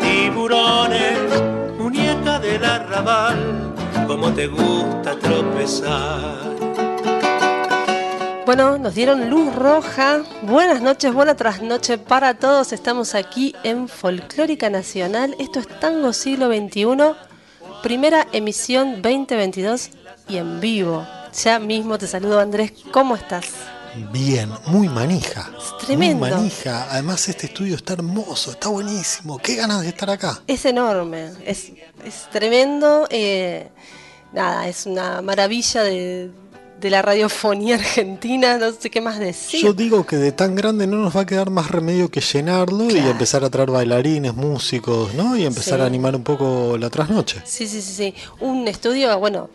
Tiburones, muñeca del arrabal, te gusta tropezar. Bueno, nos dieron luz roja. Buenas noches, buena trasnoche para todos. Estamos aquí en Folclórica Nacional. Esto es Tango Siglo XXI, primera emisión 2022 y en vivo. Ya mismo te saludo Andrés, ¿cómo estás? Bien, muy manija. tremendo. Muy manija. Además este estudio está hermoso, está buenísimo. Qué ganas de estar acá. Es enorme, es, tremendo. Eh, nada, es una maravilla de, la radiofonía argentina, no sé qué más decir. Yo digo que de tan grande no nos va a quedar más remedio que llenarlo y empezar a traer bailarines, músicos, ¿no? Y empezar a animar un poco la trasnoche. Sí, sí, sí, sí. Un estudio, bueno,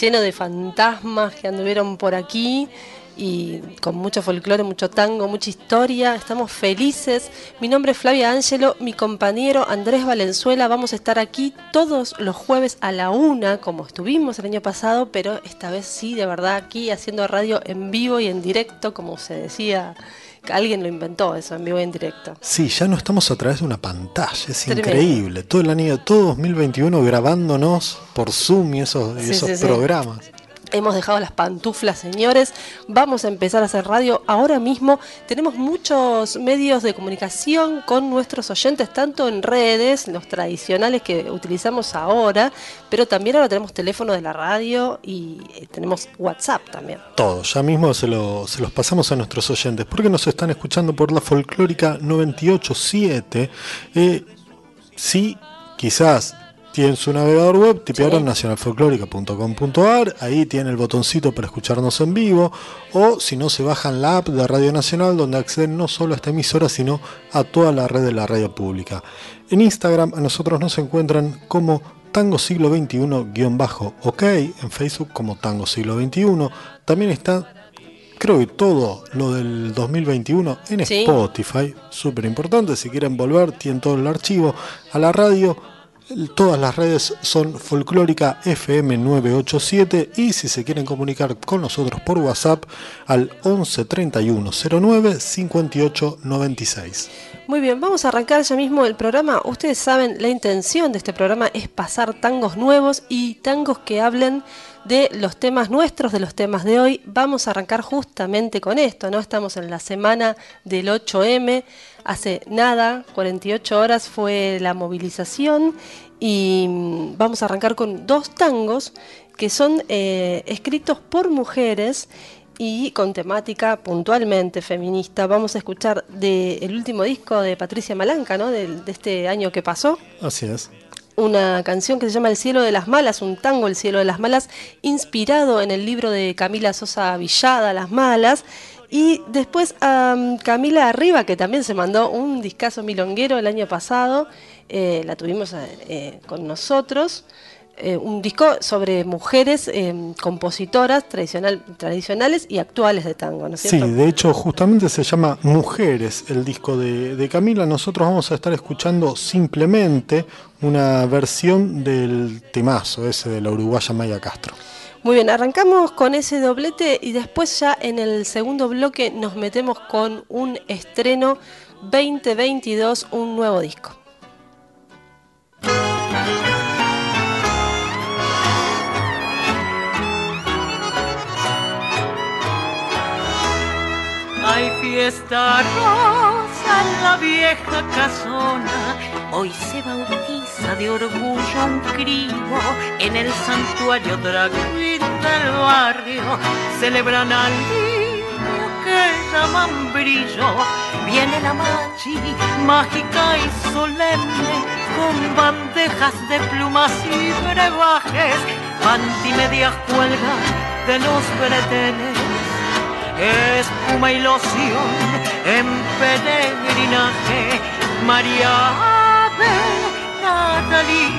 lleno de fantasmas que anduvieron por aquí y con mucho folclore, mucho tango, mucha historia. Estamos felices. Mi nombre es Flavia Ángelo, mi compañero Andrés Valenzuela. Vamos a estar aquí todos los jueves a la una, como estuvimos el año pasado, pero esta vez sí, de verdad, aquí haciendo radio en vivo y en directo, como se decía Alguien lo inventó eso en vivo y en directo. Sí, ya no estamos a través de una pantalla, es increíble. Todo el año, todo 2021 grabándonos por Zoom y esos, esos programas. Hemos dejado las pantuflas, señores. Vamos a empezar a hacer radio ahora mismo. Tenemos muchos medios de comunicación con nuestros oyentes, tanto en redes, los tradicionales que utilizamos ahora, pero también ahora tenemos teléfono de la radio y eh, tenemos WhatsApp también. Todo, ya mismo se, los pasamos a nuestros oyentes, porque nos están escuchando por la folclórica 987. Eh, sí, quizás tienen su navegador web, tipearon nacionalfolclórica.com.ar, ahí tiene el botoncito para escucharnos en vivo, o si no se bajan la app de Radio Nacional donde acceden no solo a esta emisora, sino a toda la red de la radio pública. En Instagram a nosotros nos encuentran como Tango Siglo XXI-OK, en Facebook como Tango Siglo XXI, también está creo que todo lo del 2021 en Spotify, súper importante, si quieren volver, tienen todo el archivo. A la radio Todas las redes son Folclórica FM 987 y si se quieren comunicar con nosotros por WhatsApp al 11 31 09 58 96. Muy bien, vamos a arrancar ya mismo el programa. Ustedes saben, la intención de este programa es pasar tangos nuevos y tangos que hablen de los temas nuestros, de los temas de hoy. Vamos a arrancar justamente con esto, ¿no? Estamos en la semana del 8M. Hace nada, 48 horas fue la movilización y mm, vamos a arrancar con dos tangos que son eh, escritos por mujeres y con temática puntualmente feminista. Vamos a escuchar del último disco de Patricia Malanca, ¿no? de, de este año que pasó. Así es una canción que se llama El cielo de las malas, un tango El cielo de las malas, inspirado en el libro de Camila Sosa Villada, Las malas. Y después a Camila Arriba, que también se mandó un discazo milonguero el año pasado, eh, la tuvimos eh, con nosotros. Eh, un disco sobre mujeres eh, compositoras tradicional, tradicionales y actuales de tango, ¿no es cierto? Sí, de hecho justamente se llama Mujeres el disco de, de, Camila. Nosotros vamos a estar escuchando simplemente una versión del temazo ese de la uruguaya Maya Castro. Muy bien, arrancamos con ese doblete y después ya en el segundo bloque nos metemos con un estreno 2022, un nuevo disco. Hay fiesta rosa en la vieja casona, hoy se bautiza de orgullo un crío en el santuario drag del barrio, celebran al niño que llaman brillo. Viene la machi, mágica y solemne, con bandejas de plumas y brebajes, media cuelga de los breteles. Espuma y loción en peregrinaje, María Ave, Natalie,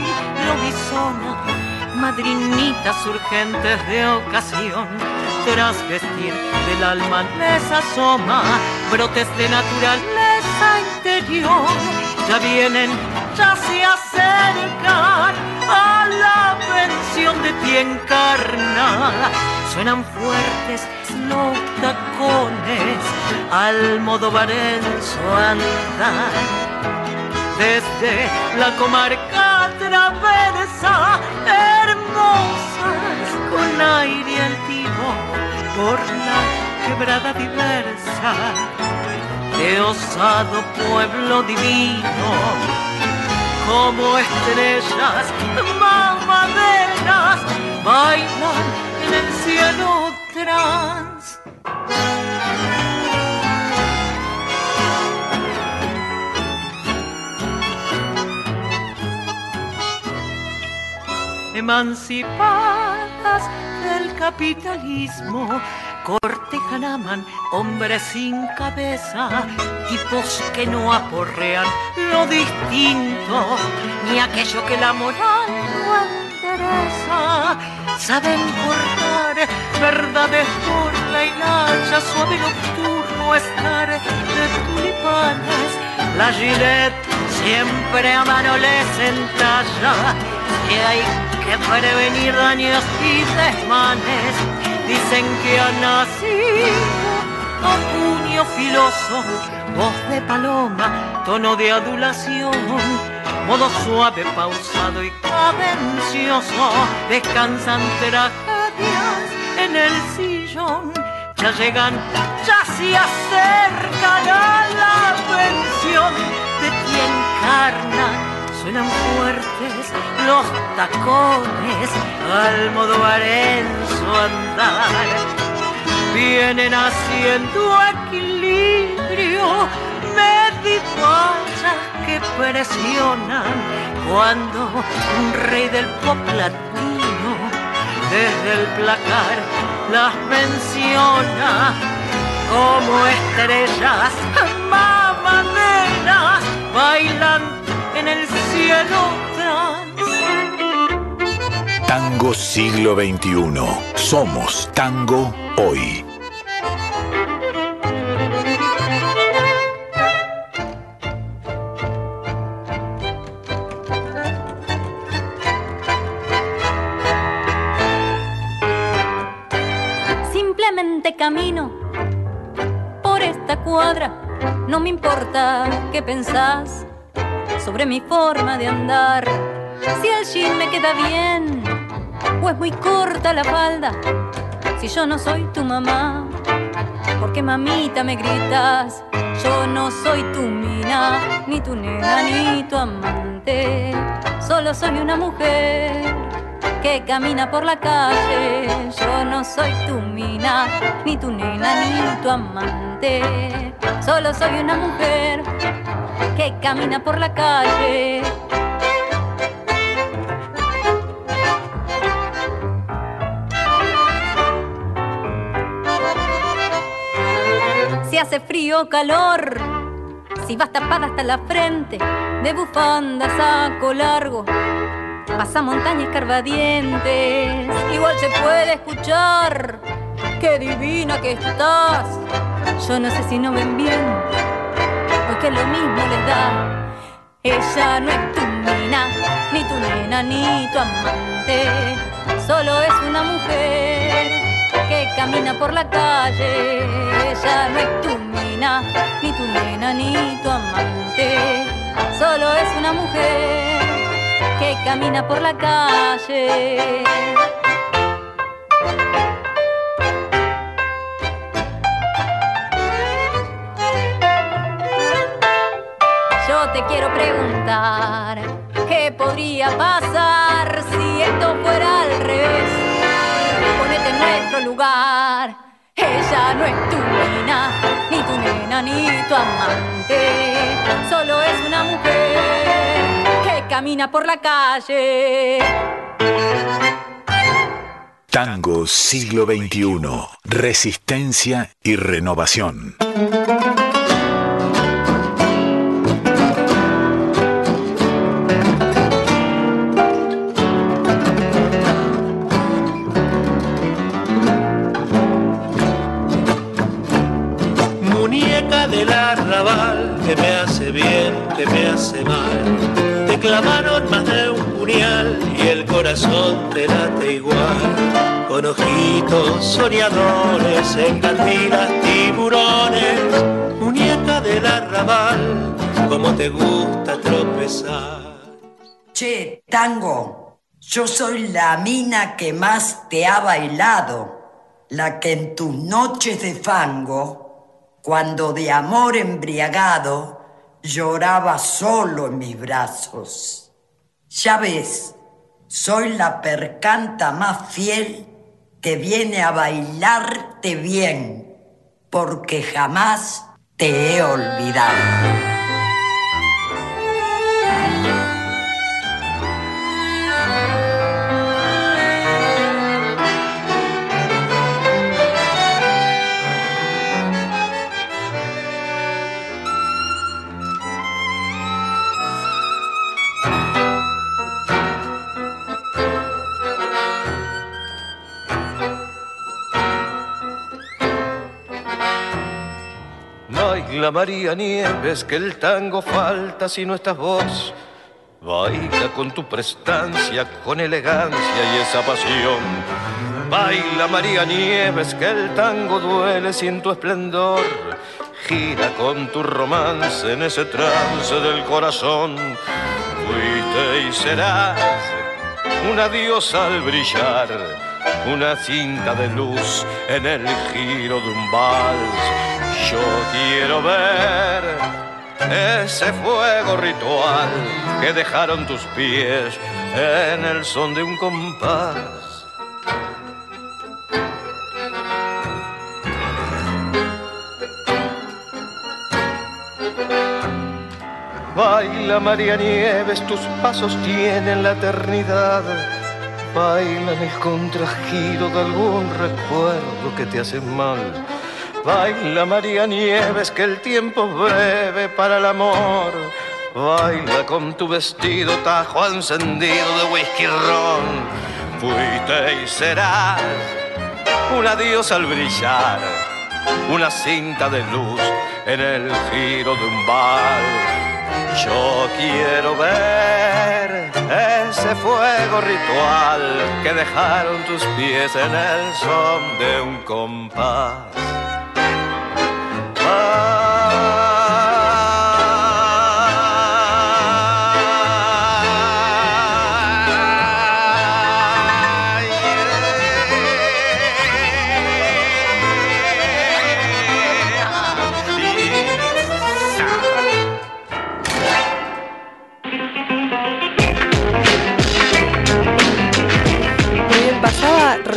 Lobizona madrinitas urgentes de ocasión. Tras vestir del alma les asoma brotes de naturaleza interior. Ya vienen, ya se acercan a la pensión de ti encarnada. Suenan fuertes los tacones al modo varenzo andar. Desde la comarca traversa, hermosas con aire altivo por la quebrada diversa de osado pueblo divino, como estrellas mamaderas bailan en el cielo trans. emancipadas del capitalismo, cortejan, aman hombres sin cabeza, tipos que no aporrean lo distinto, ni aquello que la moral no endereza. Saben cortar verdades por la hilacha, suave nocturno estar de tulipanes, la gilet siempre a mano les entalla, que hay que prevenir daños y desmanes. Dicen que ha nacido a puño filoso, voz de paloma, tono de adulación, modo suave, pausado y cadencioso, descansan tragedias en el sillón. Ya llegan, ya se acercan a la pensión de quien encarna suenan fuertes los tacones al modo arenzo andar. Vienen haciendo equilibrio medivallas que presionan cuando un rey del pop latino desde el placar las menciona como estrellas mamaderas bailan en el cielo Tango siglo XXI. Somos tango hoy. Simplemente camino por esta cuadra, no me importa qué pensás sobre mi forma de andar. Si el jean me queda bien o es muy corta la falda. Si yo no soy tu mamá, porque mamita me gritas. Yo no soy tu mina, ni tu nena, ni tu amante. Solo soy una mujer que camina por la calle. Yo no soy tu mina, ni tu nena, ni tu amante. Solo soy una mujer que camina por la calle. Si hace frío o calor, si vas tapada hasta la frente, de bufanda saco largo, pasa montañas carvadientes, igual se puede escuchar, qué divina que estás. Yo no sé si no ven bien lo mismo les da. Ella no es tu mina, ni tu nena, ni tu amante, solo es una mujer que camina por la calle. Ella no es tu mina, ni tu nena, ni tu amante, solo es una mujer que camina por la calle. Te quiero preguntar, ¿qué podría pasar si esto fuera al revés? Ponete en nuestro lugar, ella no es tu mina, un enanito amante, solo es una mujer que camina por la calle. Tango siglo XXI. Resistencia y renovación. Me hace bien, que me hace mal. Te clavaron más de un puñal y el corazón te late igual. Con ojitos soñadores, encantilas tiburones. Muñeca del arrabal, como te gusta tropezar. Che, tango, yo soy la mina que más te ha bailado, la que en tus noches de fango, cuando de amor embriagado, lloraba solo en mis brazos. Ya ves, soy la percanta más fiel que viene a bailarte bien, porque jamás te he olvidado. María Nieves, que el tango falta si no estás vos. Baila con tu prestancia, con elegancia y esa pasión. Baila María Nieves, que el tango duele sin tu esplendor. Gira con tu romance en ese trance del corazón. Fuiste y serás una diosa al brillar, una cinta de luz en el giro de un vals. Yo quiero ver ese fuego ritual que dejaron tus pies en el son de un compás. Baila María Nieves, tus pasos tienen la eternidad. Baila en el contrajido de algún recuerdo que te hace mal. Baila María Nieves, que el tiempo breve para el amor. Baila con tu vestido tajo encendido de whisky ron. Fuiste y serás un adiós al brillar, una cinta de luz en el giro de un bal. Yo quiero ver ese fuego ritual que dejaron tus pies en el son de un compás. Muy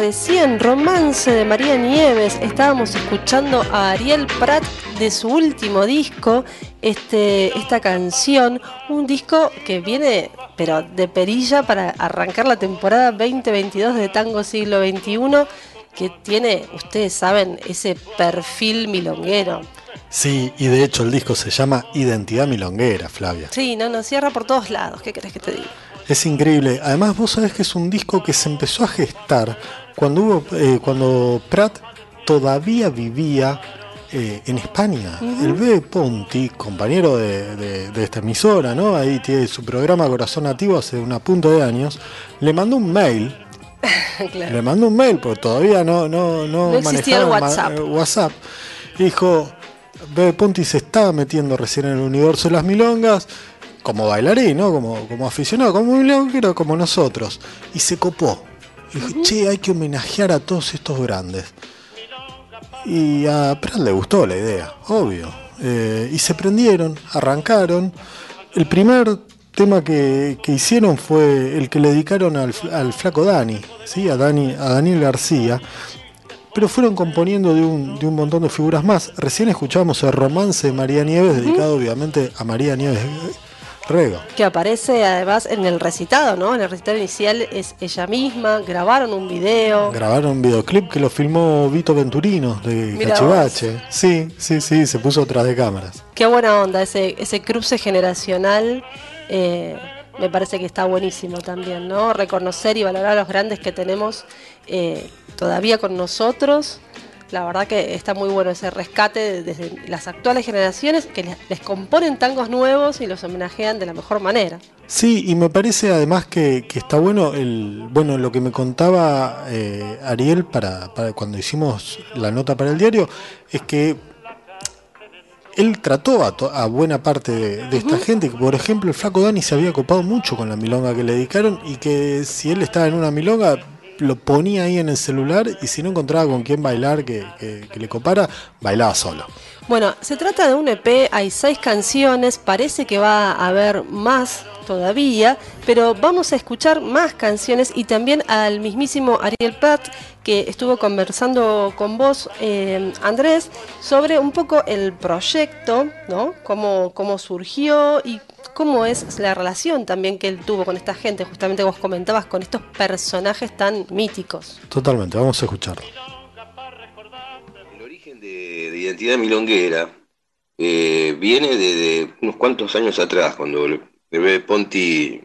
recién Romance de María Nieves. Estábamos escuchando a Ariel Prat de su último disco, este, esta canción, un disco que viene, pero de perilla para arrancar la temporada 2022 de Tango Siglo XXI, que tiene, ustedes saben, ese perfil milonguero. Sí, y de hecho el disco se llama Identidad Milonguera, Flavia. Sí, no, nos cierra por todos lados, ¿qué querés que te diga? Es increíble. Además, vos sabés que es un disco que se empezó a gestar cuando hubo, eh, cuando Prat todavía vivía eh, en España. El B. Ponti, compañero de, de- de esta emisora, ¿no? Ahí tiene su programa Corazón Nativo hace una punto de años. Le mandó un mail. Claro. Le mandó un mail porque todavía no, no, no, No existía el manejaban ma- WhatsApp. eh, WhatsApp. Dijo, Bebe Ponti se estaba metiendo recién en el universo de las milongas, como bailarín, ¿no? Como, como aficionado, como milonguero, como nosotros. Y se copó. Y che, hay que homenajear a todos estos grandes. Y a Prat le gustó la idea, obvio. Eh, y se prendieron, arrancaron. El primer tema que, que hicieron fue el que le dedicaron al, al flaco Dani, ¿sí? a, Dani, a Daniel García. pero fueron componiendo de un, de un montón de figuras más. Recién escuchamos el romance de María Nieves, dedicado obviamente a María Nieves Que aparece además en el recitado, ¿no? En el recitado inicial es ella misma, grabaron un video. Grabaron un videoclip que lo filmó Vito Venturino de Mirá Cachivache. Sí, sí, sí, se puso atrás de cámaras. Qué buena onda, ese, ese cruce generacional. eh, me parece que está buenísimo también, ¿no? Reconocer y valorar a los grandes que tenemos eh, todavía con nosotros. La verdad que está muy bueno ese rescate desde las actuales generaciones que les, componen tangos nuevos y los homenajean de la mejor manera. Sí, y me parece además que, que está bueno el bueno lo que me contaba eh, Ariel para, para cuando hicimos la nota para el diario es que él trató a, to- a buena parte de, de esta gente, que por ejemplo el flaco Dani se había copado mucho con la milonga que le dedicaron y que si él estaba en una milonga lo ponía ahí en el celular y si no encontraba con quién bailar que, que- le copara, bailaba solo. Bueno, se trata de un EP, hay seis canciones, parece que va a haber más todavía, pero vamos a escuchar más canciones y también al mismísimo Ariel Pratt que estuvo conversando con vos, eh, Andrés, sobre un poco el proyecto, ¿no? Cómo, cómo surgió y cómo es la relación también que él tuvo con esta gente, justamente vos comentabas, con estos personajes tan míticos. Totalmente, vamos a escucharlo. El origen de, de Identidad Milonguera eh, viene de, de unos cuantos años atrás, cuando el bebé Ponti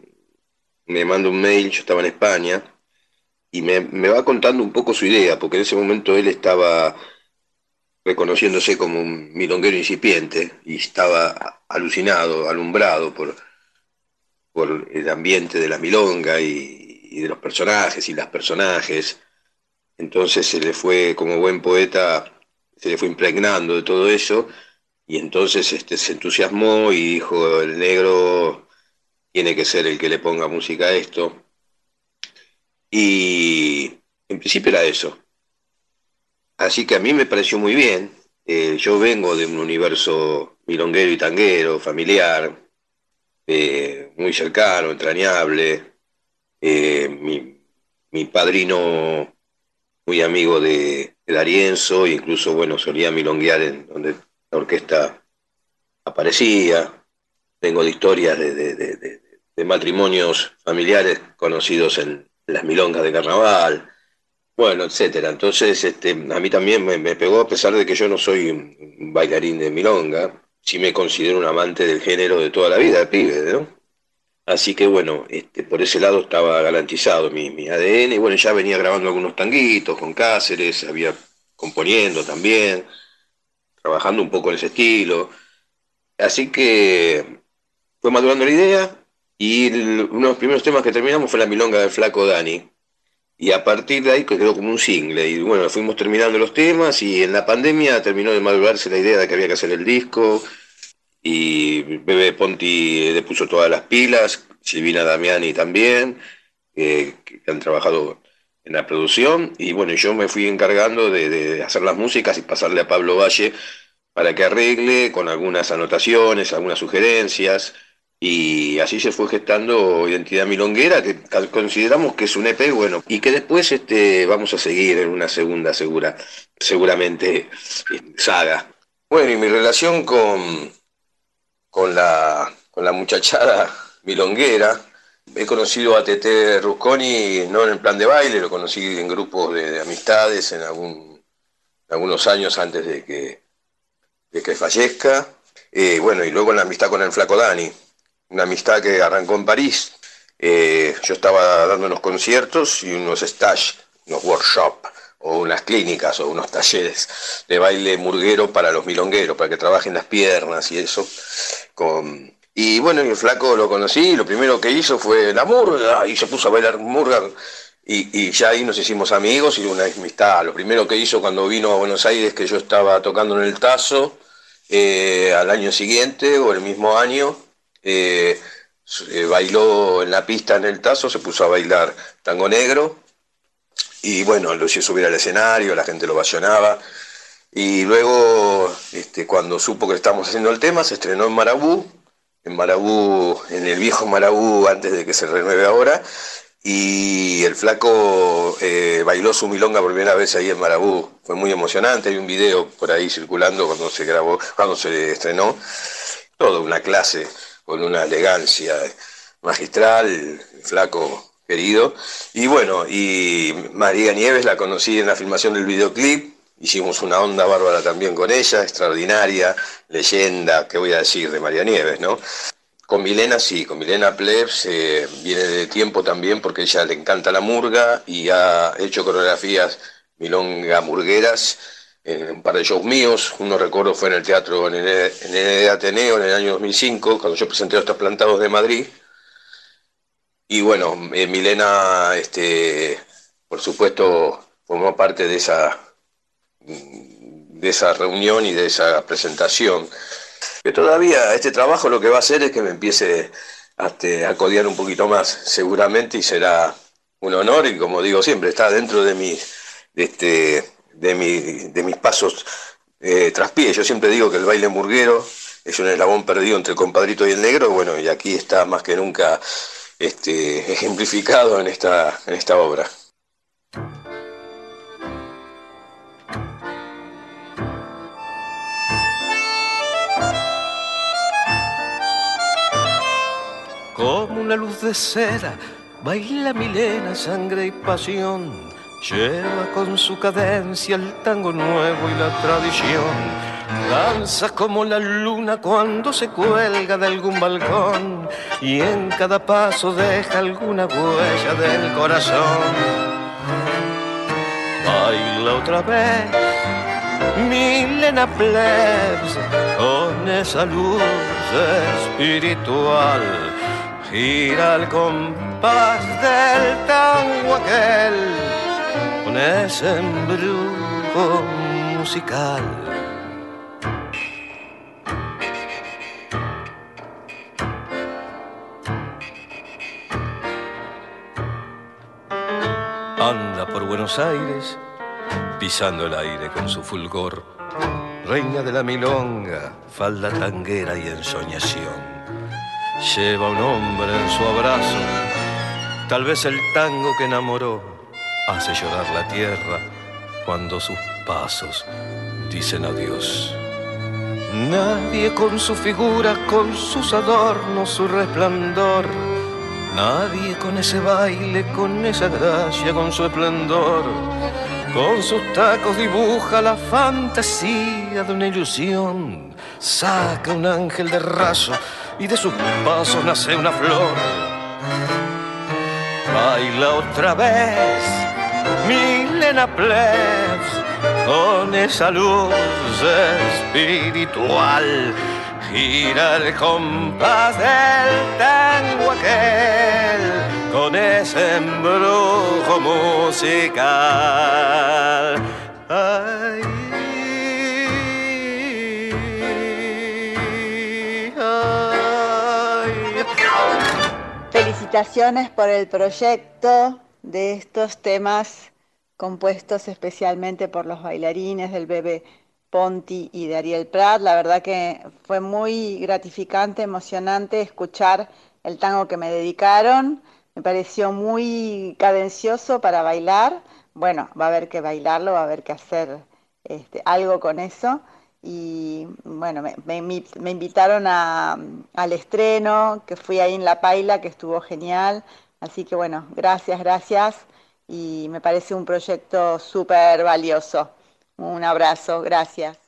me manda un mail, yo estaba en España, y me, me va contando un poco su idea, porque en ese momento él estaba reconociéndose como un milonguero incipiente y estaba alucinado, alumbrado por, por el ambiente de la milonga y, de los personajes y las personajes. Entonces se le fue, como buen poeta, se le fue impregnando de todo eso y entonces este, se entusiasmó y dijo, el negro tiene que ser el que le ponga música a esto. Y en principio era eso. Así que a mí me pareció muy bien. Eh, yo vengo de un universo milonguero y tanguero, familiar, eh, muy cercano, entrañable. Eh, mi, mi padrino muy amigo de, de D'Arienzo, incluso, bueno, solía milonguear en donde la orquesta aparecía. Tengo de historias de, de- matrimonios familiares conocidos en las milongas de carnaval, bueno, etcétera. Entonces, este, a mí también me, pegó, a pesar de que yo no soy un bailarín de milonga, sí me considero un amante del género de toda la vida, pibe, ¿no? Así que bueno, este, por ese lado estaba garantizado mi, mi ADN y bueno, ya venía grabando algunos tanguitos con Cáceres, había componiendo también, trabajando un poco en ese estilo. Así que fue madurando la idea y el- uno de los primeros temas que terminamos fue la milonga del flaco Dani. Y a partir de ahí que quedó como un single. Y bueno, fuimos terminando los temas y en la pandemia terminó de madurarse la idea de que había que hacer el disco y Bebe Ponti le puso todas las pilas, Silvina Damiani también, que han trabajado en la producción, y bueno, yo me fui encargando de hacer las músicas y pasarle a Pablo Valle para que arregle con algunas anotaciones, algunas sugerencias, y así se fue gestando Identidad Milonguera, que consideramos que es un EP bueno, y que después este, vamos a seguir en una segunda segura, seguramente eh, saga. Bueno, y mi relación con, con la, con la muchachada milonguera. He conocido a Tete Rusconi no en el plan de baile, lo conocí en grupos de, de amistades en algún, algunos años antes de que, de que fallezca. Eh, bueno, y luego en la amistad con el Flaco Dani, una amistad que arrancó en París. Eh, yo estaba dando unos conciertos y unos stage, unos workshops o unas clínicas o unos talleres de baile murguero para los milongueros, para que trabajen las piernas y eso. Y bueno, el flaco lo conocí, lo primero que hizo fue la murga, y se puso a bailar murga, y, y ya ahí nos hicimos amigos y una amistad. Lo primero que hizo cuando vino a Buenos Aires, que yo estaba tocando en el Tazo, eh, al año siguiente o el mismo año, eh, eh, bailó en la pista en el Tazo, se puso a bailar tango negro, y bueno, lo hizo subir al escenario, la gente lo vacionaba. Y luego, este, cuando supo que estábamos haciendo el tema, se estrenó en Marabú, en Marabú, en el viejo Marabú, antes de que se renueve ahora. y el flaco eh, bailó su milonga por primera vez ahí en Marabú. Fue muy emocionante, hay un video por ahí circulando cuando se grabó, cuando se estrenó. Toda una clase con una elegancia magistral, flaco querido. Y bueno, y María Nieves la conocí en la filmación del videoclip. Hicimos una onda bárbara también con ella, extraordinaria, leyenda, ¿qué voy a decir de María Nieves, no? Con Milena sí, con Milena Plebs eh, viene de tiempo también porque ella le encanta la murga y ha hecho coreografías milonga murgueras en un par de shows míos. Uno recuerdo fue en el teatro en el, en Ateneo en el año 2005, cuando yo presenté los plantados de Madrid. Y bueno, eh, Milena, este, por supuesto, formó parte de esa, de esa reunión y de esa presentación que todavía este trabajo lo que va a hacer es que me empiece este, a, codiar un poquito más, seguramente, y será un honor, y como digo siempre, está dentro de, mi, de, este, de, mi, de mis pasos eh, tras pie. Yo siempre digo que el baile murguero es un eslabón perdido entre el compadrito y el negro, bueno, y aquí está más que nunca este, ejemplificado en esta, en esta obra. Como una luz de seda, baila Milena, sangre y pasión. Lleva con su cadencia el tango nuevo y la tradición. Danza como la luna cuando se cuelga de algún balcón y en cada paso deja alguna huella del corazón. Baila otra vez, Milena Plebs, con esa luz espiritual gira el compás del tango aquel con ese embrujo musical. Anda por Buenos Aires, pisando el aire con su fulgor, reina de la milonga, falda tanguera y ensoñación lleva un hombre en su abrazo. Tal vez el tango que enamoró hace llorar la tierra cuando sus pasos dicen adiós. Nadie con su figura, con sus adornos, su resplandor. Nadie con ese baile, con esa gracia, con su esplendor. Con sus tacos dibuja la fantasía de una ilusión. Saca un ángel de raso y de sus pasos nace una flor. Baila otra vez, Milena Plebs, con esa luz espiritual. Gira el compás del tango aquel con ese embrujo musical. Ay, Felicitaciones por el proyecto de estos temas compuestos especialmente por los bailarines del bebé Ponti y de Ariel Prat. La verdad que fue muy gratificante, emocionante escuchar el tango que me dedicaron. Me pareció muy cadencioso para bailar. Bueno, va a haber que bailarlo, va a haber que hacer este, algo con eso y bueno, me, invitaron al estreno, que fui ahí en La Paila, que estuvo genial. Así que bueno, gracias, gracias. Y me parece un proyecto súper valioso. Un abrazo, gracias.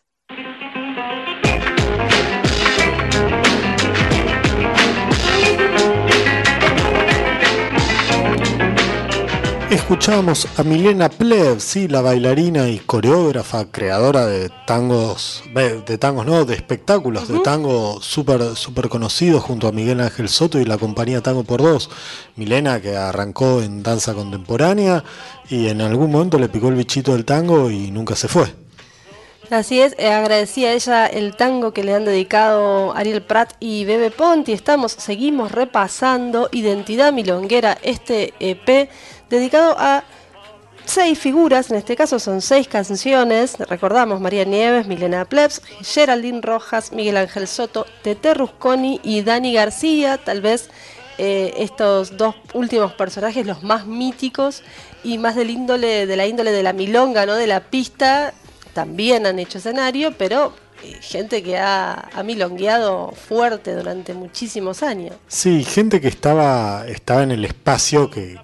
Escuchamos a Milena Pleb, sí, la bailarina y coreógrafa, creadora de tangos, de tangos no, de espectáculos, de tango súper super conocidos junto a Miguel Ángel Soto y la compañía Tango por Dos. Milena que arrancó en danza contemporánea y en algún momento le picó el bichito del tango y nunca se fue. Así es, eh, agradecía a ella el tango que le han dedicado Ariel Prat y Bebe Ponti. Estamos, seguimos repasando Identidad Milonguera, este EP dedicado a seis figuras, en este caso son seis canciones, recordamos María Nieves, Milena Plebs, Geraldine Rojas, Miguel Ángel Soto, Tete Rusconi y Dani García, tal vez eh, estos dos últimos personajes, los más míticos y más del índole, de la índole de la milonga, ¿no? De la pista, también han hecho escenario, pero eh, gente que ha, ha, milongueado fuerte durante muchísimos años. Sí, gente que estaba, estaba en el espacio que,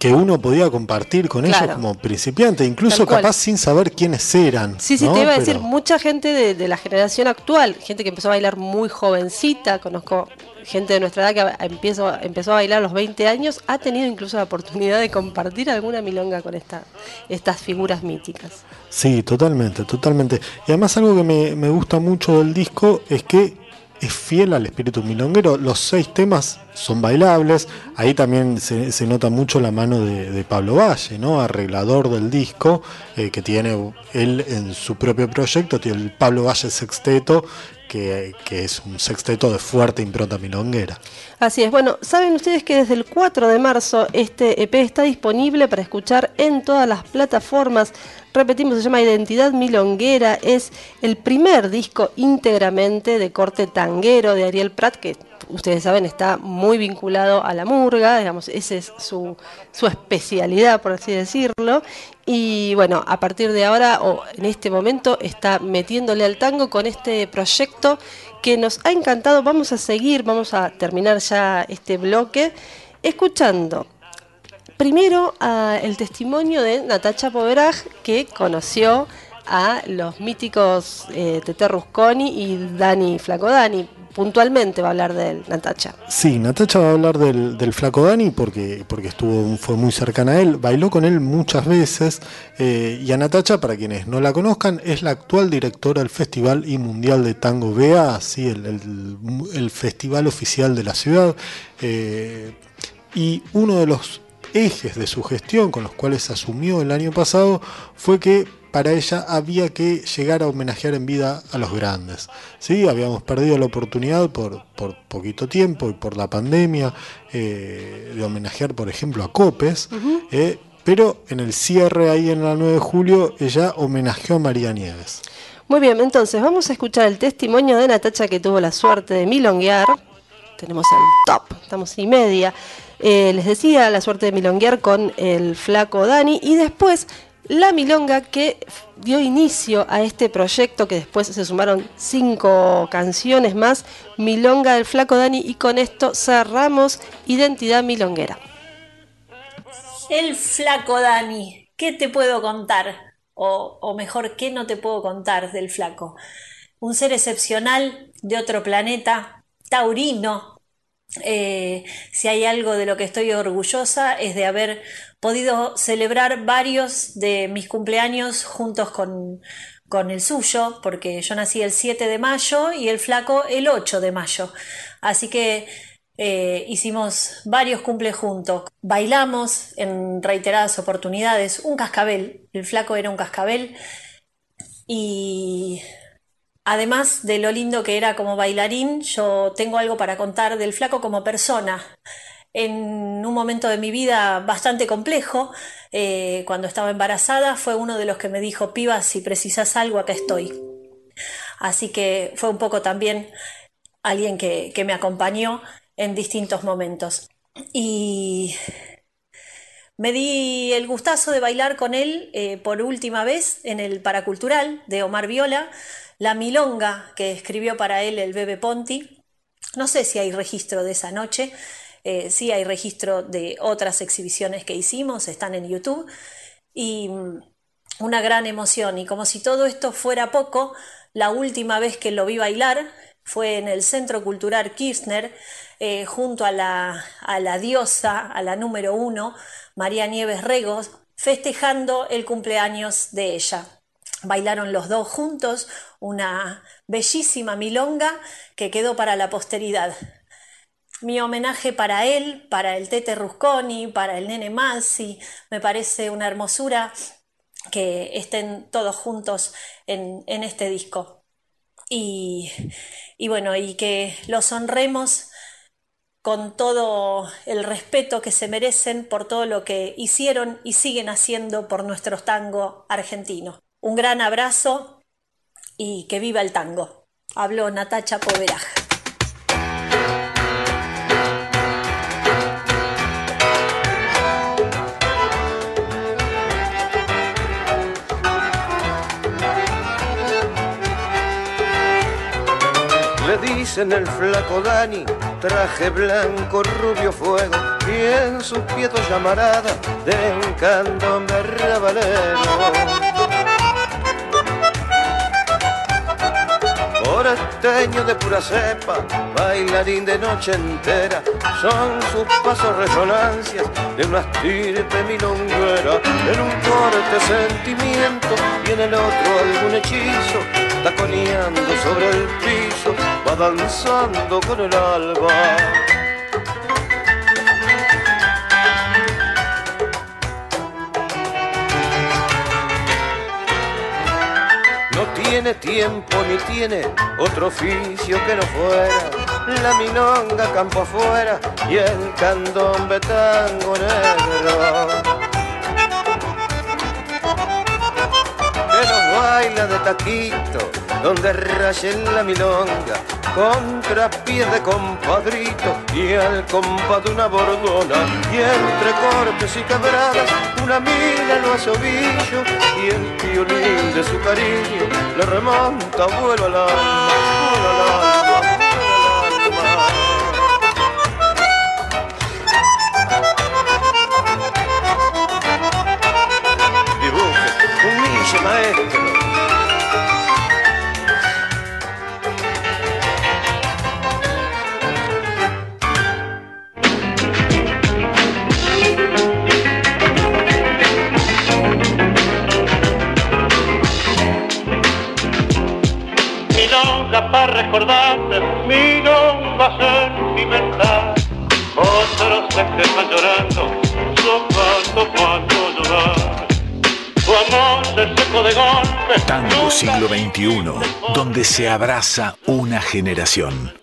que uno podía compartir con ellos como principiante, incluso capaz sin saber quiénes eran. Sí, sí, te iba a decir, mucha gente de, de, la generación actual, gente que empezó a bailar muy jovencita, conozco gente de nuestra edad que empezó, empezó a bailar a los 20 años, ha tenido incluso la oportunidad de compartir alguna milonga con esta, estas figuras míticas. Sí, totalmente, totalmente. Y además algo que me, me gusta mucho del disco es que es fiel al espíritu milonguero. Los seis temas son bailables. Ahí también se, nota mucho la mano de, de, Pablo Valle, ¿no? arreglador del disco, eh, que tiene él en su propio proyecto, tiene el Pablo Valle Sexteto, que, que, es un sexteto de fuerte impronta milonguera. Así es, bueno, saben ustedes que desde el 4 de marzo este EP está disponible para escuchar en todas las plataformas. Repetimos, se llama Identidad Milonguera, es el primer disco íntegramente de corte tanguero de Ariel Prat, que ustedes saben está muy vinculado a la murga, digamos, esa es su, su especialidad, por así decirlo. Y bueno, a partir de ahora, o en este momento, está metiéndole al tango con este proyecto que nos ha encantado. Vamos a seguir, vamos a terminar ya este bloque escuchando primero uh, el testimonio de Natacha Poveraj, que conoció a los míticos eh, Tete Rusconi y Dani Flaco Dani. Puntualmente va a hablar de él, Natacha. Sí, Natacha va a hablar del, del, Flaco Dani porque, porque estuvo, fue muy cercana a él, bailó con él muchas veces. Eh, y a Natacha, para quienes no la conozcan, es la actual directora del Festival y Mundial de Tango BEA, así el, el, el festival oficial de la ciudad. Eh, y uno de los ejes de su gestión con los cuales asumió el año pasado fue que para ella había que llegar a homenajear en vida a los grandes. ¿sí? Habíamos perdido la oportunidad por, por poquito tiempo y por la pandemia eh, de homenajear, por ejemplo, a Copes, uh -huh. eh, pero en el cierre ahí en la 9 de julio ella homenajeó a María Nieves. Muy bien, entonces vamos a escuchar el testimonio de Natacha que tuvo la suerte de milonguear. Tenemos el top, estamos y media. Eh, les decía, la suerte de milonguear con el flaco Dani y después la milonga que dio inicio a este proyecto que después se sumaron cinco canciones más, Milonga del flaco Dani y con esto cerramos Identidad Milonguera. El flaco Dani, ¿qué te puedo contar? O, o mejor, ¿qué no te puedo contar del flaco? Un ser excepcional de otro planeta, taurino, eh, si hay algo de lo que estoy orgullosa es de haber podido celebrar varios de mis cumpleaños juntos con, con, el suyo, porque yo nací el 7 de mayo y el flaco el 8 de mayo. Así que eh, hicimos varios cumples juntos. Bailamos en reiteradas oportunidades un cascabel. El flaco era un cascabel. Y Además de lo lindo que era como bailarín, yo tengo algo para contar del flaco como persona. En un momento de mi vida bastante complejo, eh, cuando estaba embarazada, fue uno de los que me dijo, piba, si precisas algo, acá estoy. Así que fue un poco también alguien que, me acompañó en distintos momentos. Y me di el gustazo de bailar con él eh, por última vez en el Paracultural de Omar Viola, la milonga que escribió para él el Bebe Ponti. No sé si hay registro de esa noche, eh, sí hay registro de otras exhibiciones que hicimos, están en YouTube. Y mm, una gran emoción. Y como si todo esto fuera poco, la última vez que lo vi bailar fue en el Centro Cultural Kirchner, eh, junto a la, a la diosa, a la número uno, María Nieves Regos, festejando el cumpleaños de ella. Bailaron los dos juntos una bellísima milonga que quedó para la posteridad. Mi homenaje para él, para el Tete Rusconi, para el Nene Mansi, me parece una hermosura que estén todos juntos en, este disco. Y, y bueno, y que los honremos con todo el respeto que se merecen por todo lo que hicieron y siguen haciendo por nuestro tango argentino. Un gran abrazo y que viva el tango. Habló Natacha Poveraj. Le dicen el flaco Dani, traje blanco, rubio fuego, y en sus pietos llamarada de un candombe rabalero. Porteño de pura cepa, bailarín de noche entera, son sus pasos resonancias de una estirpe milonguera, en un corte sentimiento y en el otro algún hechizo, taconeando sobre el piso, va danzando con el alba. Tiene tiempo ni tiene otro oficio que no fuera la milonga campo afuera y el candombe tango negro. Que nos baila de taquito, donde rayen la milonga, contra pie de compadrito y al compa de una bordona, y entre cortes y quebradas, una mina lo hace ovillo, y el violín de su cariño le remonta vuelo al vuelo al alma. Para recordarte mi nombre sentimental. Otros se quedan llorando, sopando cuando llorar. Tu amor se seco de golpe. Tango siglo XXI, donde se abraza una generación.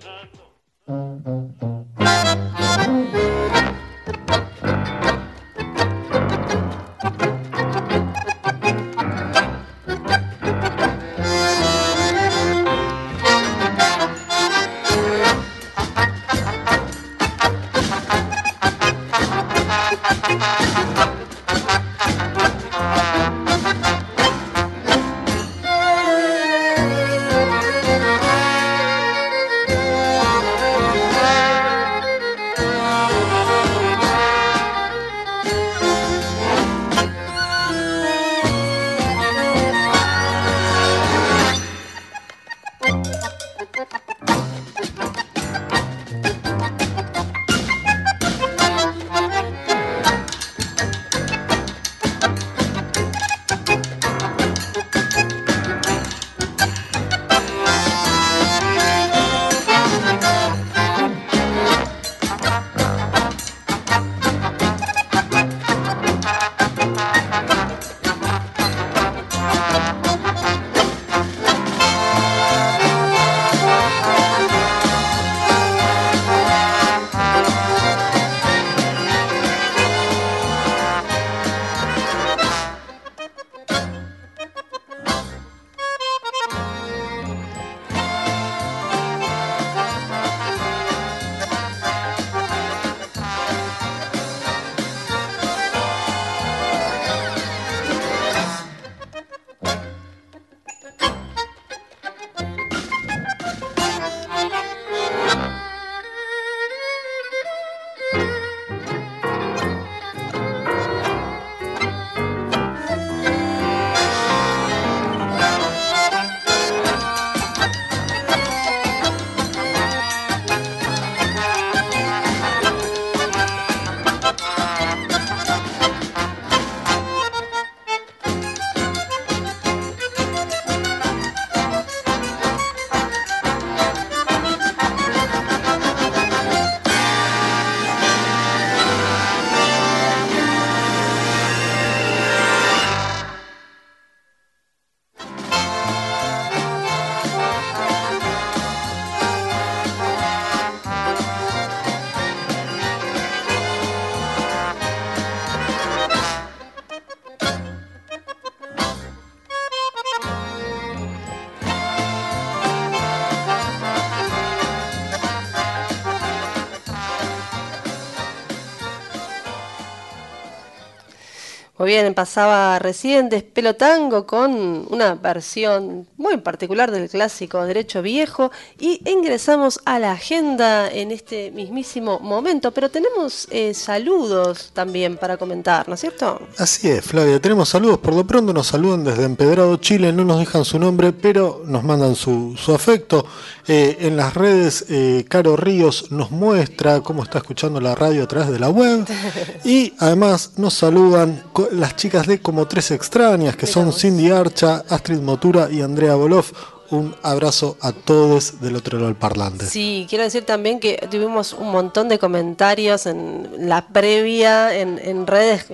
Muy bien, pasaba recién Despelo Tango con una versión muy particular del clásico Derecho Viejo y ingresamos a la agenda en este mismísimo momento, pero tenemos eh, saludos también para comentar, ¿no es cierto? Así es, Flavia, tenemos saludos, por lo pronto nos saludan desde Empedrado, Chile, no nos dejan su nombre, pero nos mandan su, su afecto. Eh, en las redes, eh, Caro Ríos nos muestra cómo está escuchando la radio a través de la web y además nos saludan las chicas de Como Tres Extrañas, que son Cindy Archa, Astrid Motura y Andrea Boloff. Un abrazo a todos del otro lado del parlante. Sí, quiero decir también que tuvimos un montón de comentarios en la previa, en, en redes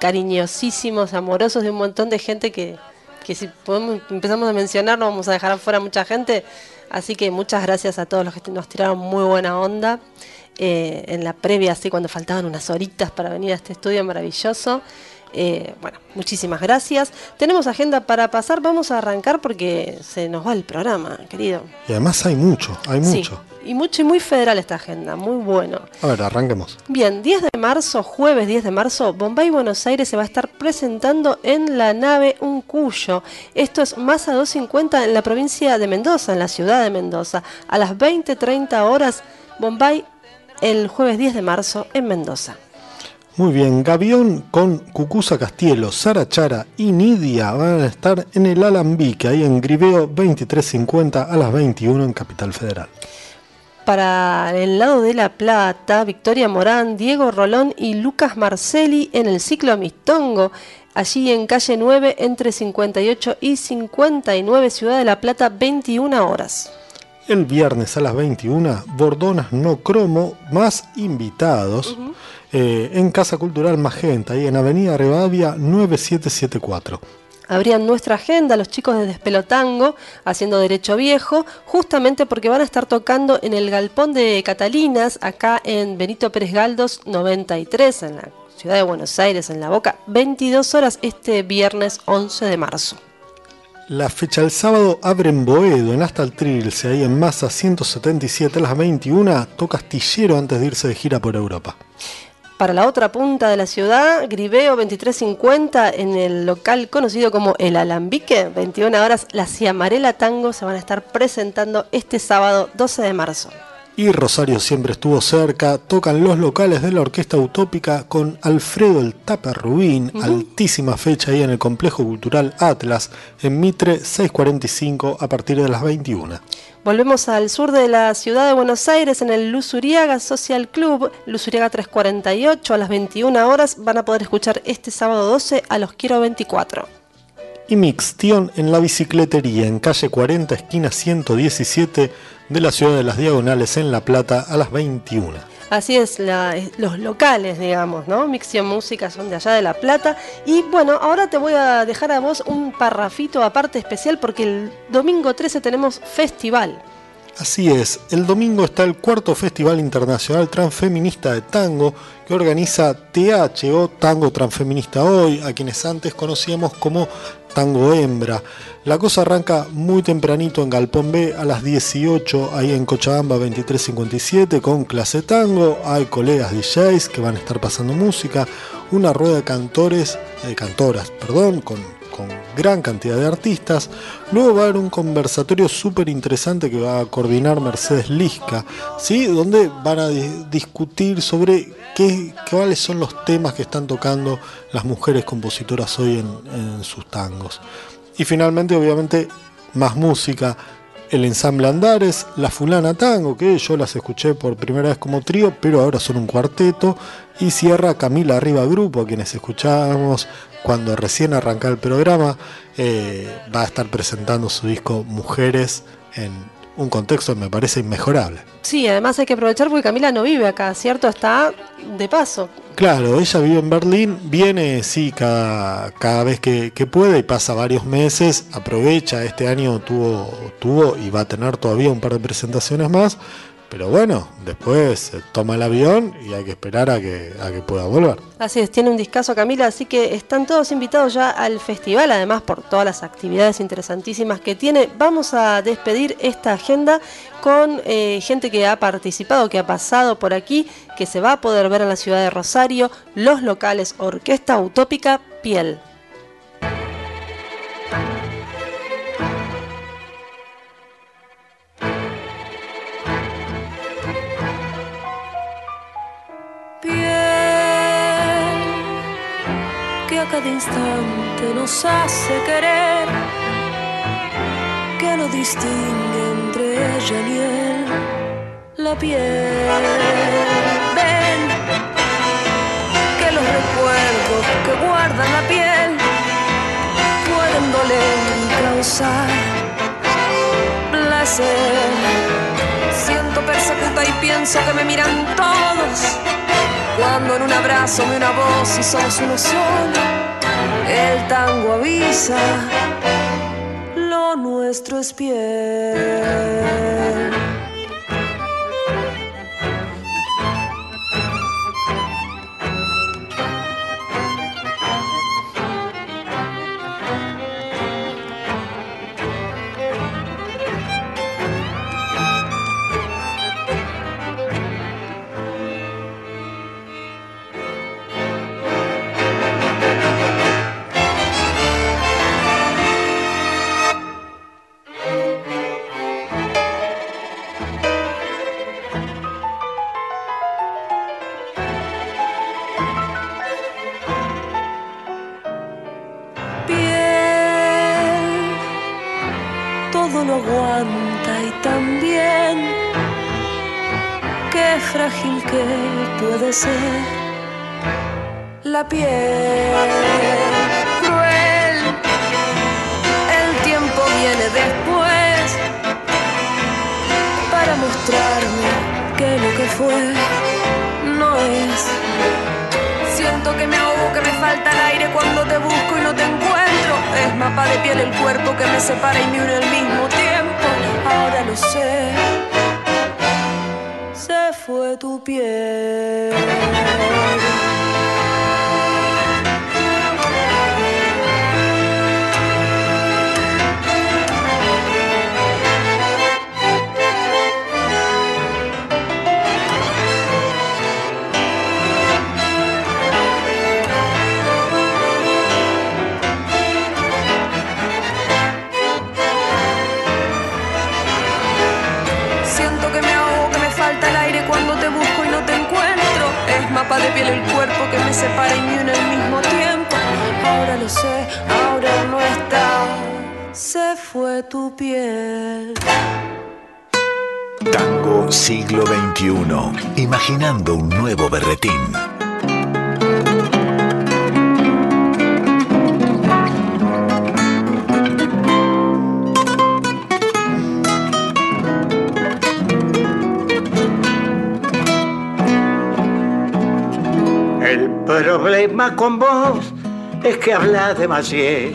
cariñosísimos, amorosos de un montón de gente que, que si podemos, empezamos a mencionar no vamos a dejar afuera mucha gente. Así que muchas gracias a todos los que nos tiraron muy buena onda. Eh, en la previa, así cuando faltaban unas horitas para venir a este estudio maravilloso. Eh, bueno, muchísimas gracias. Tenemos agenda para pasar, vamos a arrancar porque se nos va el programa, querido. Y además hay mucho, hay mucho. y mucho y muy federal esta agenda, muy bueno. A ver, arranquemos. Bien, 10 de marzo, jueves 10 de marzo, Bombay Buenos Aires se va a estar presentando en la nave Un Cuyo. Esto es Masa 250 en la provincia de Mendoza, en la ciudad de Mendoza. A las 20-30 horas, Bombay el jueves 10 de marzo en Mendoza. Muy bien, Gavión con Cucusa Castielo, Sara Chara y Nidia van a estar en el Alambique, ahí en Griveo 2350 a las 21 en Capital Federal. Para el lado de La Plata, Victoria Morán, Diego Rolón y Lucas Marcelli en el ciclo Mistongo, allí en calle 9 entre 58 y 59, Ciudad de La Plata, 21 horas. El viernes a las 21, Bordonas No Cromo, más invitados. Eh, en Casa Cultural Magenta, ahí en Avenida Rivadavia 9774. Abrían nuestra agenda los chicos de Despelotango haciendo Derecho Viejo, justamente porque van a estar tocando en el Galpón de Catalinas, acá en Benito Pérez Galdos 93, en la ciudad de Buenos Aires, en La Boca, 22 horas este viernes 11 de marzo. La fecha del sábado abre en Boedo, en Hasta el Trilce, ahí en Masa 177 a las 21, toca astillero antes de irse de gira por Europa para la otra punta de la ciudad, Griveo 2350, en el local conocido como El Alambique, 21 horas, la Ciamarela Tango se van a estar presentando este sábado 12 de marzo. Y Rosario siempre estuvo cerca, tocan los locales de la Orquesta Utópica con Alfredo el Tapa Rubín, altísima fecha ahí en el Complejo Cultural Atlas, en Mitre 645 a partir de las 21. Volvemos al sur de la ciudad de Buenos Aires en el Luzuriaga Social Club, Luzuriaga 348 a las 21 horas. Van a poder escuchar este sábado 12 a los Quiero 24. Y Mixtión en la bicicletería en calle 40, esquina 117 de la ciudad de las Diagonales en La Plata a las 21. Así es, los locales, digamos, ¿no? Mixio Música son de allá de La Plata. Y bueno, ahora te voy a dejar a vos un parrafito aparte especial porque el domingo 13 tenemos festival. Así es, el domingo está el cuarto Festival Internacional Transfeminista de Tango que organiza THO Tango Transfeminista Hoy, a quienes antes conocíamos como Tango Hembra. La cosa arranca muy tempranito en Galpón B a las 18, ahí en Cochabamba 2357 con clase tango. Hay colegas DJs que van a estar pasando música, una rueda de cantores, de cantoras, perdón, con, con gran cantidad de artistas. Luego va a haber un conversatorio súper interesante que va a coordinar Mercedes Lisca, ¿sí? donde van a discutir sobre qué, cuáles son los temas que están tocando las mujeres compositoras hoy en, sus tangos. Y finalmente, obviamente, más música. El ensamble Andares, la Fulana Tango, que yo las escuché por primera vez como trío, pero ahora son un cuarteto. Y cierra Camila Arriba Grupo, a quienes escuchábamos cuando recién arranca el programa. Eh, va a estar presentando su disco Mujeres en un contexto me parece inmejorable. Sí, además hay que aprovechar porque Camila no vive acá, ¿cierto? Está de paso. Claro, ella vive en Berlín, viene sí cada, cada vez que, que, puede y pasa varios meses, aprovecha, este año tuvo, tuvo y va a tener todavía un par de presentaciones más, pero bueno, después toma el avión y hay que esperar a que, a que pueda volver. Así es, tiene un discazo Camila, así que están todos invitados ya al festival, además por todas las actividades interesantísimas que tiene. Vamos a despedir esta agenda con eh, gente que ha participado, que ha pasado por aquí, que se va a poder ver en la ciudad de Rosario, los locales Orquesta Utópica, piel. Cada instante nos hace querer, que no distingue entre ella y él la piel. Ven, que los recuerdos que guardan la piel pueden doler y causar placer. Siento persecuta y pienso que me miran todos cuando en un abrazo me una voz y somos uno solo el tango avisa, lo nuestro es piel. Piel cruel. El tiempo viene después para mostrarme que lo que fue no es. Siento que me ahogo, que me falta el aire cuando te busco y no te encuentro. Es mapa de piel el cuerpo que me separa y me une al mismo tiempo. Ahora lo sé. Se fue tu piel. Piel el cuerpo que me separa y une al mismo tiempo. Ahora lo sé, ahora no está. Se fue tu piel. Tango siglo XXI. Imaginando un nuevo berretín. Problema con vos es que hablas demasiado.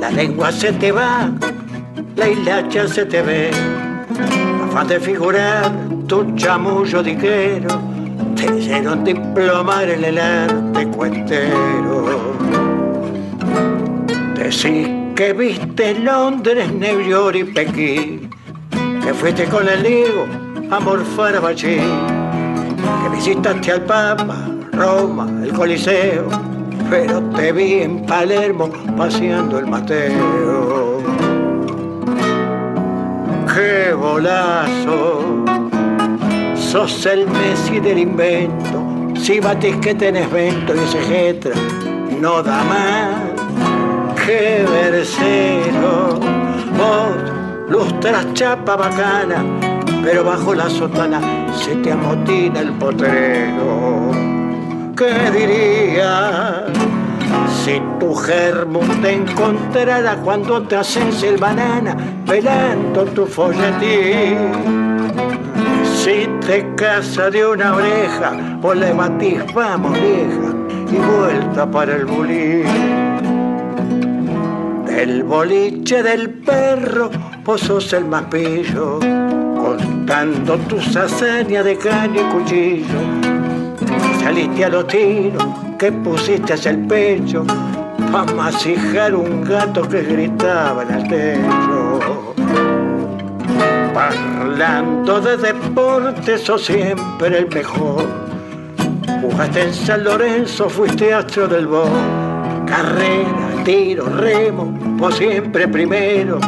La lengua se te va, la hilacha se te ve. Afán de figurar tu chamullo diquero, te hicieron diplomar en el arte cuentero. Decís que viste Londres, New York y Pekín, que fuiste con el Diego a morfar a Bachín, que visitaste al Papa Roma, el Coliseo, pero te vi en Palermo paseando el Mateo. ¡Qué golazo! Sos el Messi del invento, si batís que tenés vento y ese jetra no da más. ¡Qué versero! Vos lustras chapa bacana, pero bajo la sotana se te amotina el potrero ¿qué diría si tu germo te encontrara cuando te haces el banana velando tu folletín? Si te casa de una oreja o le batís, vamos vieja, y vuelta para el bulín. Del boliche del perro, vos el más pillo, contando tus hazañas de caña y cuchillo saliste a los tiros que pusiste hacia el pecho para masijar un gato que gritaba en el techo. Parlando de deporte, sos siempre el mejor. Jugaste en San Lorenzo, fuiste astro del bol. Carrera, tiro, remo, por siempre primero.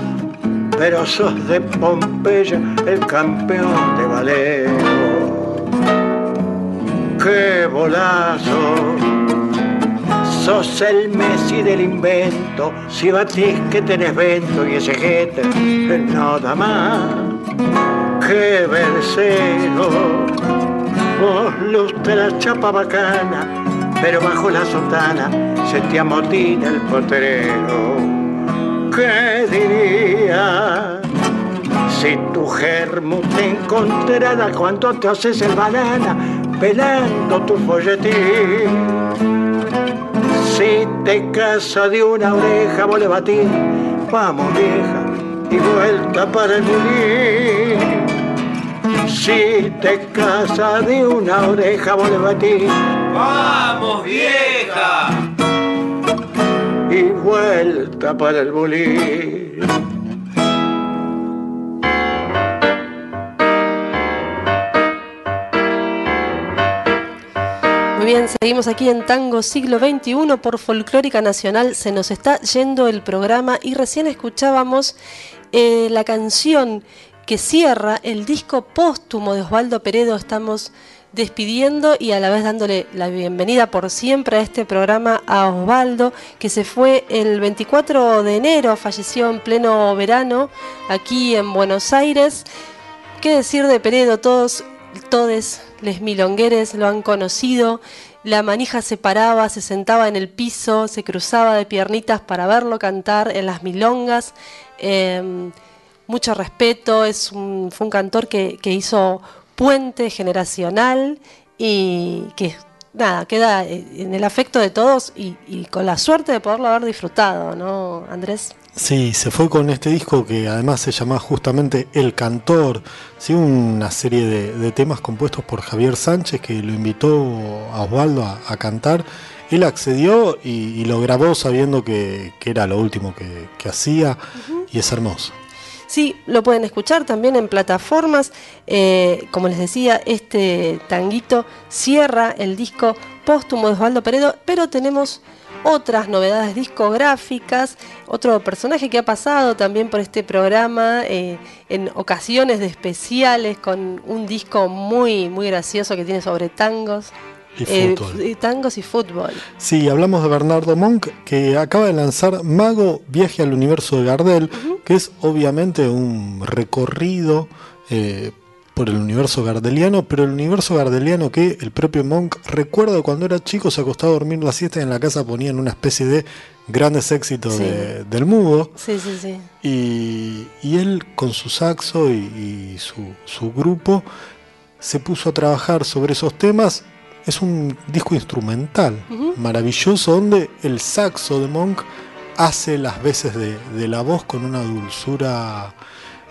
Pero sos de Pompeya el campeón de valero. ¡Qué bolazo! Sos el Messi del invento, si batís que tenés vento y ese jete, nada más que versero. Vos lustras chapa bacana, pero bajo la sotana se te amotina el potrero. ¿Qué diría si tu germo te encontrara cuando te haces el banana pelando tu folletín? Si te casa de una oreja, vos le batís, vamos vieja, y vuelta para el bulín. Si te casa de una oreja, vos le batís, ¡Vamos, vieja! y vuelta para el bulín. Muy bien, seguimos aquí en Tango Siglo XXI por Folclórica Nacional. Se nos está yendo el programa y recién escuchábamos eh, la canción que cierra el disco póstumo de Osvaldo Peredo. Estamos despidiendo y a la vez dándole la bienvenida por siempre a este programa a Osvaldo, que se fue el 24 de enero, falleció en pleno verano aquí en Buenos Aires. ¿Qué decir de Peredo? Todos, todes, les milongueres lo han conocido. La manija se paraba, se sentaba en el piso, se cruzaba de piernitas para verlo cantar en las milongas. Eh, mucho respeto, es un, fue un cantor que, que hizo puente generacional y que nada, queda en el afecto de todos y, y con la suerte de poderlo haber disfrutado, ¿no, Andrés? Sí, se fue con este disco que además se llama justamente El Cantor, ¿sí? una serie de, de temas compuestos por Javier Sánchez que lo invitó a Osvaldo a, a cantar. Él accedió y, y lo grabó sabiendo que, que era lo último que, que hacía y es hermoso. Sí, lo pueden escuchar también en plataformas. Eh, como les decía, este tanguito cierra el disco póstumo de Osvaldo Peredo, pero tenemos otras novedades discográficas, otro personaje que ha pasado también por este programa eh, en ocasiones de especiales con un disco muy, muy gracioso que tiene sobre tangos. Y eh, fútbol. tangos y fútbol. Sí, hablamos de Bernardo Monk, que acaba de lanzar Mago Viaje al Universo de Gardel, que es obviamente un recorrido eh, por el universo gardeliano, pero el universo gardeliano que el propio Monk recuerda cuando era chico, se acostaba a dormir la siesta y en la casa ponían una especie de grandes éxitos Sí. de- del mudo. Sí, sí, sí. Y, y él con su saxo y, y su, su grupo se puso a trabajar sobre esos temas. Es un disco instrumental maravilloso donde el saxo de Monk hace las veces de, de la voz con una dulzura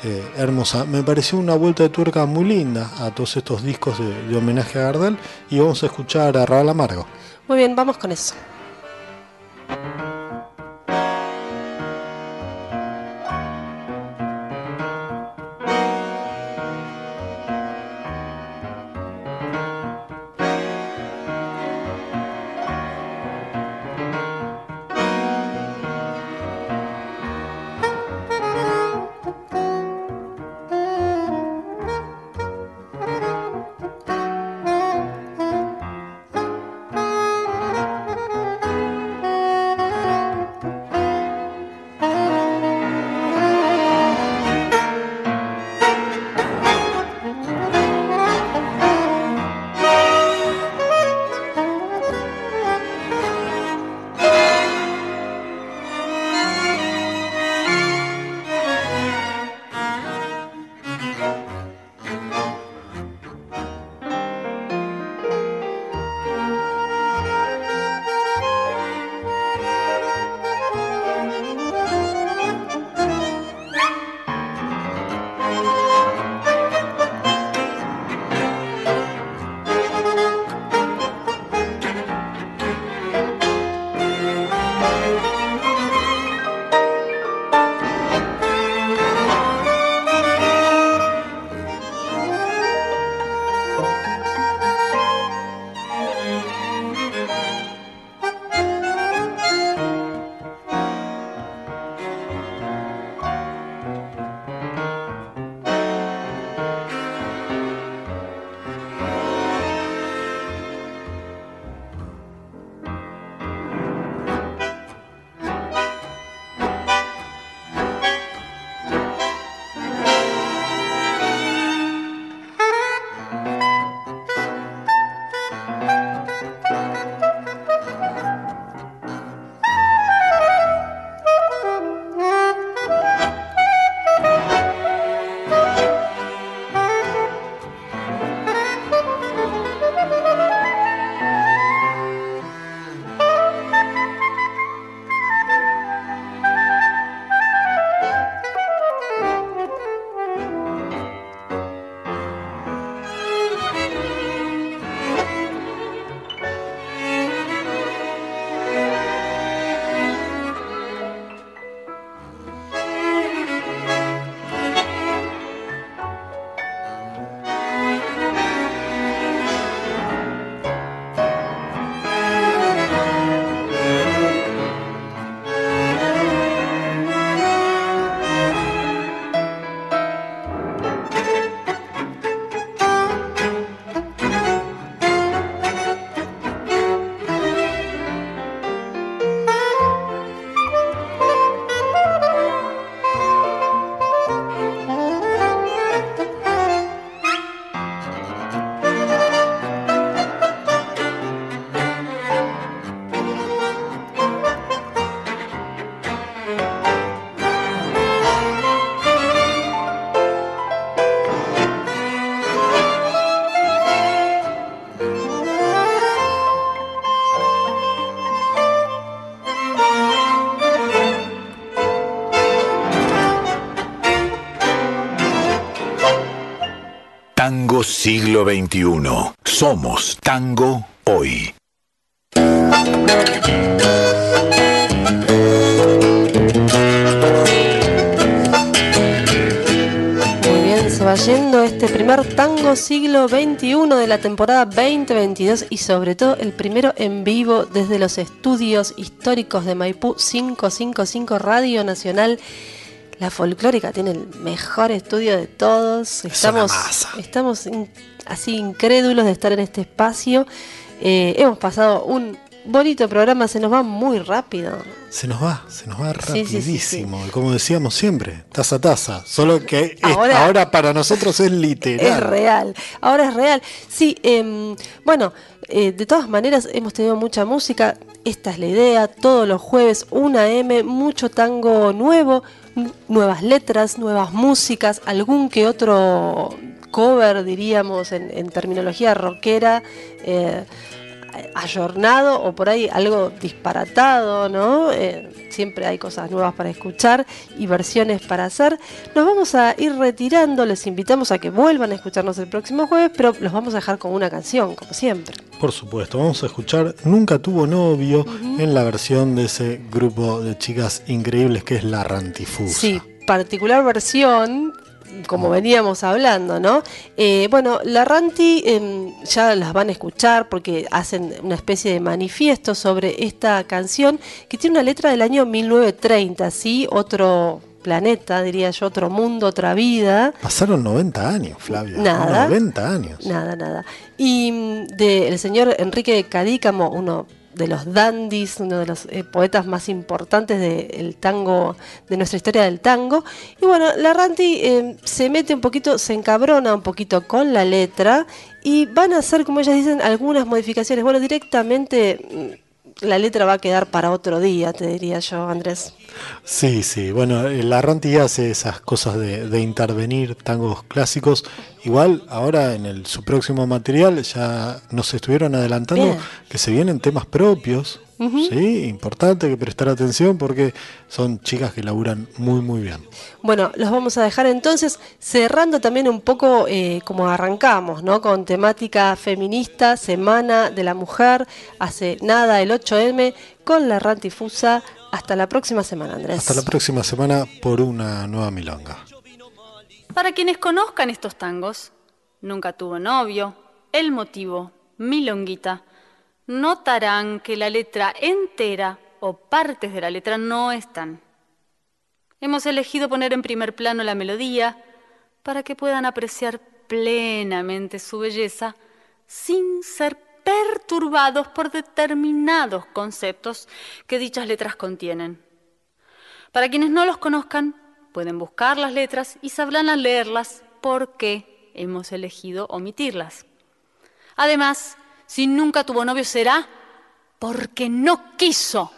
eh, hermosa. Me pareció una vuelta de tuerca muy linda a todos estos discos de, de homenaje a Gardel y vamos a escuchar a Raval Amargo. Muy bien, vamos con eso. Siglo XXI. Somos tango hoy. Muy bien, se va yendo este primer tango siglo XXI de la temporada 2022 y sobre todo el primero en vivo desde los estudios históricos de Maipú 555 Radio Nacional. La folclórica tiene el mejor estudio de todos. Estamos, estamos in- así incrédulos de estar en este espacio. Eh, hemos pasado un bonito programa, se nos va muy rápido. Se nos va, se nos va Sí, sí, sí, rapidísimo. Como decíamos siempre, taza a taza. Solo que es- Ahora- ahora, para nosotros es literal. Es real, ahora es real. Sí, em, bueno, eh, de todas maneras hemos tenido mucha música, esta es la idea, todos los jueves una M, mucho tango nuevo, nuevas letras, nuevas músicas, algún que otro cover, diríamos, en, en terminología rockera. eh, ayornado o por ahí algo disparatado, ¿no? Eh, siempre hay cosas nuevas para escuchar y versiones para hacer. Nos vamos a ir retirando, les invitamos a que vuelvan a escucharnos el próximo jueves, pero los vamos a dejar con una canción, como siempre. Por supuesto, vamos a escuchar Nunca tuvo novio en la versión de ese grupo de chicas increíbles que es La Rantifusa. Sí, particular versión, como veníamos hablando, ¿no? Eh, bueno, la Ranti em, ya las van a escuchar porque hacen una especie de manifiesto sobre esta canción que tiene una letra del año 1930, ¿sí? Otro planeta, diría yo, otro mundo, otra vida. Pasaron 90 años, Flavia. Nada. 90 años. Nada, nada. Y mm, del señor Enrique Cadícamo, uno de los dandies, uno de los eh, poetas más importantes del tango, de nuestra historia del tango. Y bueno, la Ranti eh, se mete un poquito, se encabrona un poquito con la letra y van a hacer, como ellas dicen, algunas modificaciones. Bueno, directamente mm, la letra va a quedar para otro día, te diría yo, Andrés. Sí, sí. Bueno, eh, la Ranti hace esas cosas de, de intervenir tangos clásicos. Igual, ahora en el, su próximo material ya nos estuvieron adelantando Bien. que se vienen temas propios. Sí, importante que prestar atención porque son chicas que laburan muy, muy bien. Bueno, los vamos a dejar entonces cerrando también un poco eh, como arrancamos, ¿no? Con temática feminista, Semana de la Mujer, hace nada el 8M, con la Rantifusa. Hasta la próxima semana, Andrés. Hasta la próxima semana por una nueva milonga. Para quienes conozcan estos tangos, nunca tuvo novio, el motivo, milonguita, notarán que la letra entera o partes de la letra no están. Hemos elegido poner en primer plano la melodía para que puedan apreciar plenamente su belleza sin ser perturbados por determinados conceptos que dichas letras contienen. Para quienes no los conozcan, pueden buscar las letras y sabrán al leerlas por qué hemos elegido omitirlas. Además, si nunca tuvo novio será porque no quiso